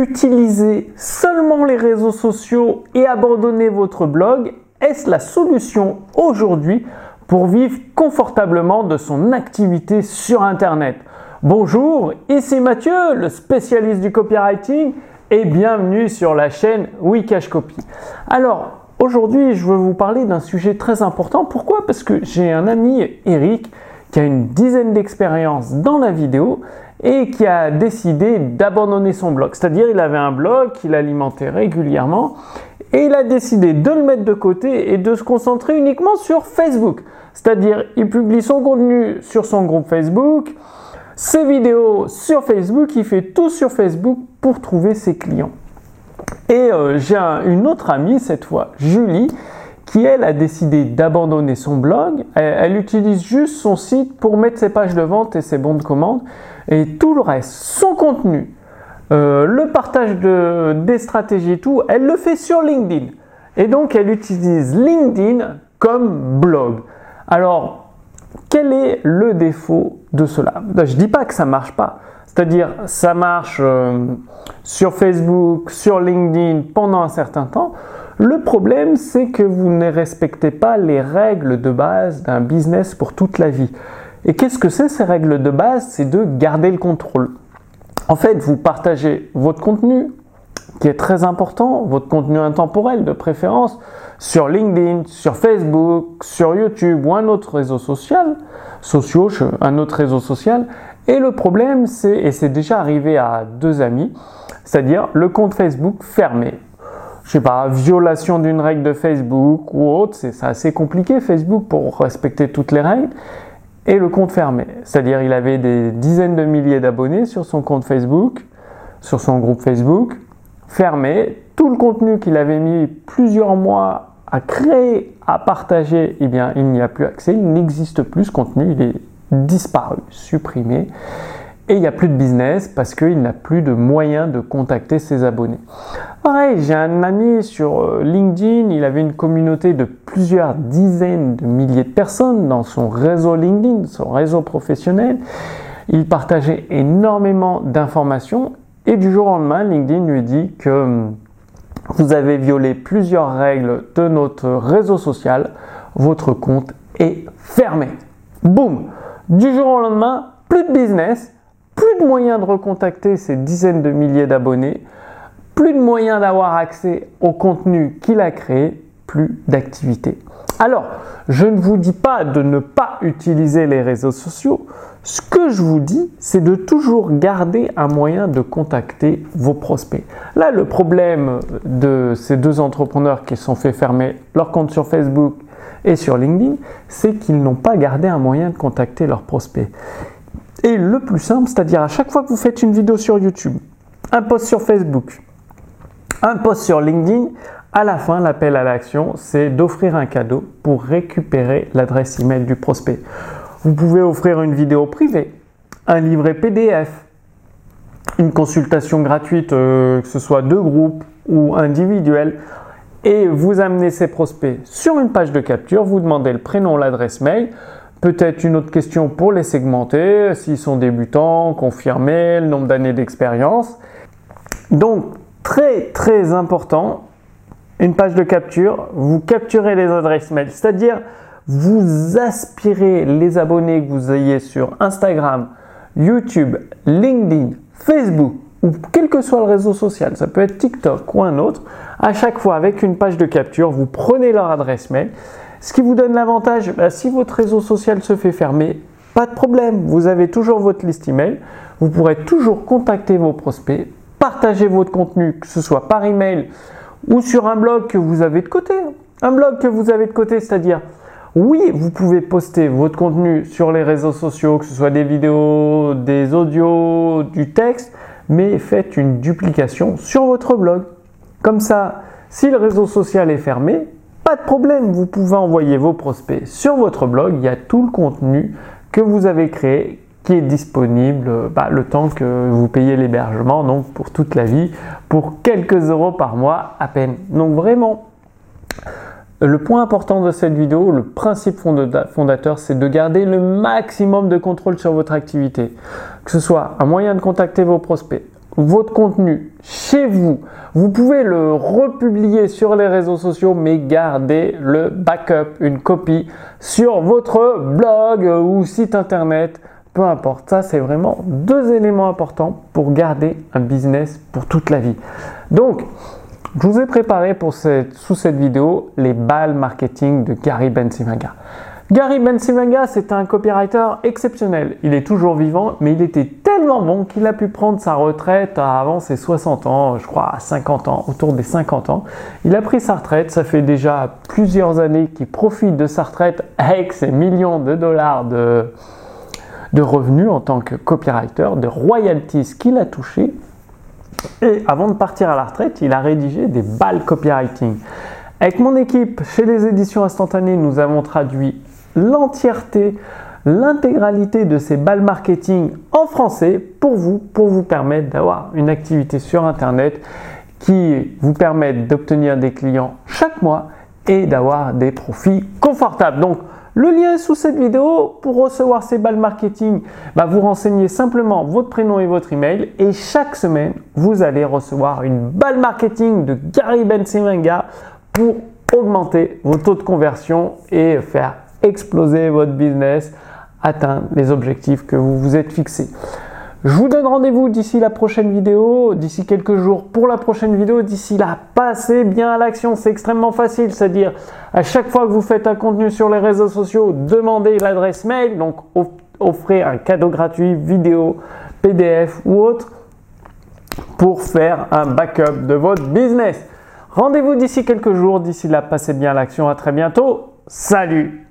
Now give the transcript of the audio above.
Utiliser seulement les réseaux sociaux et abandonner votre blog, est-ce la solution aujourd'hui pour vivre confortablement de son activité sur Internet? Bonjour, ici Mathieu, le spécialiste du copywriting, et bienvenue sur la chaîne Wikash Copy. Alors, aujourd'hui, je veux vous parler d'un sujet très important. Pourquoi? Parce que j'ai un ami, Eric, qui a une dizaine d'expériences dans la vidéo et qui a décidé d'abandonner son blog. C'est-à-dire il avait un blog qu'il alimentait régulièrement et il a décidé de le mettre de côté et de se concentrer uniquement sur Facebook. C'est-à-dire il publie son contenu sur son groupe Facebook, ses vidéos sur Facebook, il fait tout sur Facebook pour trouver ses clients. Et euh, j'ai une autre amie cette fois, Julie, qui elle a décidé d'abandonner son blog. Elle, utilise juste son site pour mettre ses pages de vente et ses bons de commande. Et tout le reste, son contenu, euh, le partage de, des stratégies tout, elle le fait sur LinkedIn. Et donc elle utilise LinkedIn comme blog. Alors, quel est le défaut de cela? Ben, Je dis pas que ça marche pas. C'est-à-dire, ça marche euh, sur Facebook, sur LinkedIn pendant un certain temps. Le problème, c'est que vous ne respectez pas les règles de base d'un business pour toute la vie. Et qu'est-ce que c'est ces règles de base? C'est de garder le contrôle. En fait, vous partagez votre contenu, qui est très important, votre contenu intemporel de préférence, sur LinkedIn, sur Facebook, sur YouTube ou un autre réseau social, sociaux, un autre réseau social. Et le problème, c'est, et c'est déjà arrivé à deux amis, c'est-à-dire le compte Facebook fermé je sais pas, violation d'une règle de Facebook ou autre, c'est assez compliqué Facebook pour respecter toutes les règles. Et le compte fermé, c'est-à-dire il avait des dizaines de milliers d'abonnés sur son compte Facebook, sur son groupe Facebook, fermé. Tout le contenu qu'il avait mis plusieurs mois à créer, à partager, eh bien il n'y a plus accès, il n'existe plus ce contenu, il est disparu, supprimé et il n'y a plus de business parce qu'il n'a plus de moyens de contacter ses abonnés. Pareil, j'ai un ami sur euh, LinkedIn, il avait une communauté de plusieurs dizaines de milliers de personnes dans son réseau LinkedIn, son réseau professionnel. Il partageait énormément d'informations et du jour au lendemain, LinkedIn lui dit que hum, vous avez violé plusieurs règles de notre réseau social, votre compte est fermé. Boum Du jour au lendemain, plus de business, plus de moyens de recontacter ces dizaines de milliers d'abonnés, plus de moyens d'avoir accès au contenu qu'il a créé, plus d'activité. Alors, je ne vous dis pas de ne pas utiliser les réseaux sociaux. Ce que je vous dis, c'est de toujours garder un moyen de contacter vos prospects. Là, le problème de ces deux entrepreneurs qui se sont fait fermer leur compte sur Facebook et sur LinkedIn, c'est qu'ils n'ont pas gardé un moyen de contacter leurs prospects. Et le plus simple, c'est-à-dire à chaque fois que vous faites une vidéo sur YouTube, un post sur Facebook, un post sur LinkedIn, à la fin, l'appel à l'action, c'est d'offrir un cadeau pour récupérer l'adresse email du prospect. Vous pouvez offrir une vidéo privée, un livret PDF, une consultation gratuite, euh, que ce soit de groupe ou individuelle, et vous amenez ces prospects sur une page de capture, vous demandez le prénom, l'adresse mail, Peut-être une autre question pour les segmenter, s'ils sont débutants, confirmés, le nombre d'années d'expérience. Donc, très très important, une page de capture, vous capturez les adresses mail, c'est-à-dire vous aspirez les abonnés que vous ayez sur Instagram, YouTube, LinkedIn, Facebook ou quel que soit le réseau social, ça peut être TikTok ou un autre, à chaque fois avec une page de capture, vous prenez leur adresse mail ce qui vous donne l'avantage, bah, si votre réseau social se fait fermer, pas de problème, vous avez toujours votre liste email, vous pourrez toujours contacter vos prospects, partager votre contenu, que ce soit par email ou sur un blog que vous avez de côté. Un blog que vous avez de côté, c'est-à-dire, oui, vous pouvez poster votre contenu sur les réseaux sociaux, que ce soit des vidéos, des audios, du texte, mais faites une duplication sur votre blog. Comme ça, si le réseau social est fermé, pas de problème, vous pouvez envoyer vos prospects sur votre blog. Il y a tout le contenu que vous avez créé qui est disponible bah, le temps que vous payez l'hébergement, donc pour toute la vie, pour quelques euros par mois à peine. Donc vraiment, le point important de cette vidéo, le principe fondateur, c'est de garder le maximum de contrôle sur votre activité. Que ce soit un moyen de contacter vos prospects, votre contenu chez vous. Vous pouvez le republier sur les réseaux sociaux, mais gardez le backup, une copie sur votre blog ou site internet. Peu importe, ça c'est vraiment deux éléments importants pour garder un business pour toute la vie. Donc, je vous ai préparé pour cette, sous cette vidéo les balles marketing de Gary Bensimaga. Gary Bensimaga, c'est un copywriter exceptionnel. Il est toujours vivant, mais il était tellement bon qu'il a pu prendre sa retraite avant ses 60 ans, je crois à 50 ans, autour des 50 ans. Il a pris sa retraite, ça fait déjà plusieurs années qu'il profite de sa retraite avec ses millions de dollars de, de revenus en tant que copywriter, de royalties qu'il a touché. Et avant de partir à la retraite, il a rédigé des balles copywriting. Avec mon équipe chez les éditions instantanées, nous avons traduit l'entièreté, l'intégralité de ces balles marketing en français pour vous, pour vous permettre d'avoir une activité sur Internet qui vous permette d'obtenir des clients chaque mois et d'avoir des profits confortables. Donc, le lien sous cette vidéo. Pour recevoir ces balles marketing, bah, vous renseignez simplement votre prénom et votre email et chaque semaine, vous allez recevoir une balle marketing de Gary Bensemanga pour augmenter vos taux de conversion et faire exploser votre business, atteindre les objectifs que vous vous êtes fixés. Je vous donne rendez-vous d'ici la prochaine vidéo, d'ici quelques jours pour la prochaine vidéo. D'ici là, passez bien à l'action. C'est extrêmement facile. C'est-à-dire, à chaque fois que vous faites un contenu sur les réseaux sociaux, demandez l'adresse mail. Donc, offrez un cadeau gratuit, vidéo, PDF ou autre pour faire un backup de votre business. Rendez-vous d'ici quelques jours. D'ici là, passez bien à l'action. À très bientôt. Salut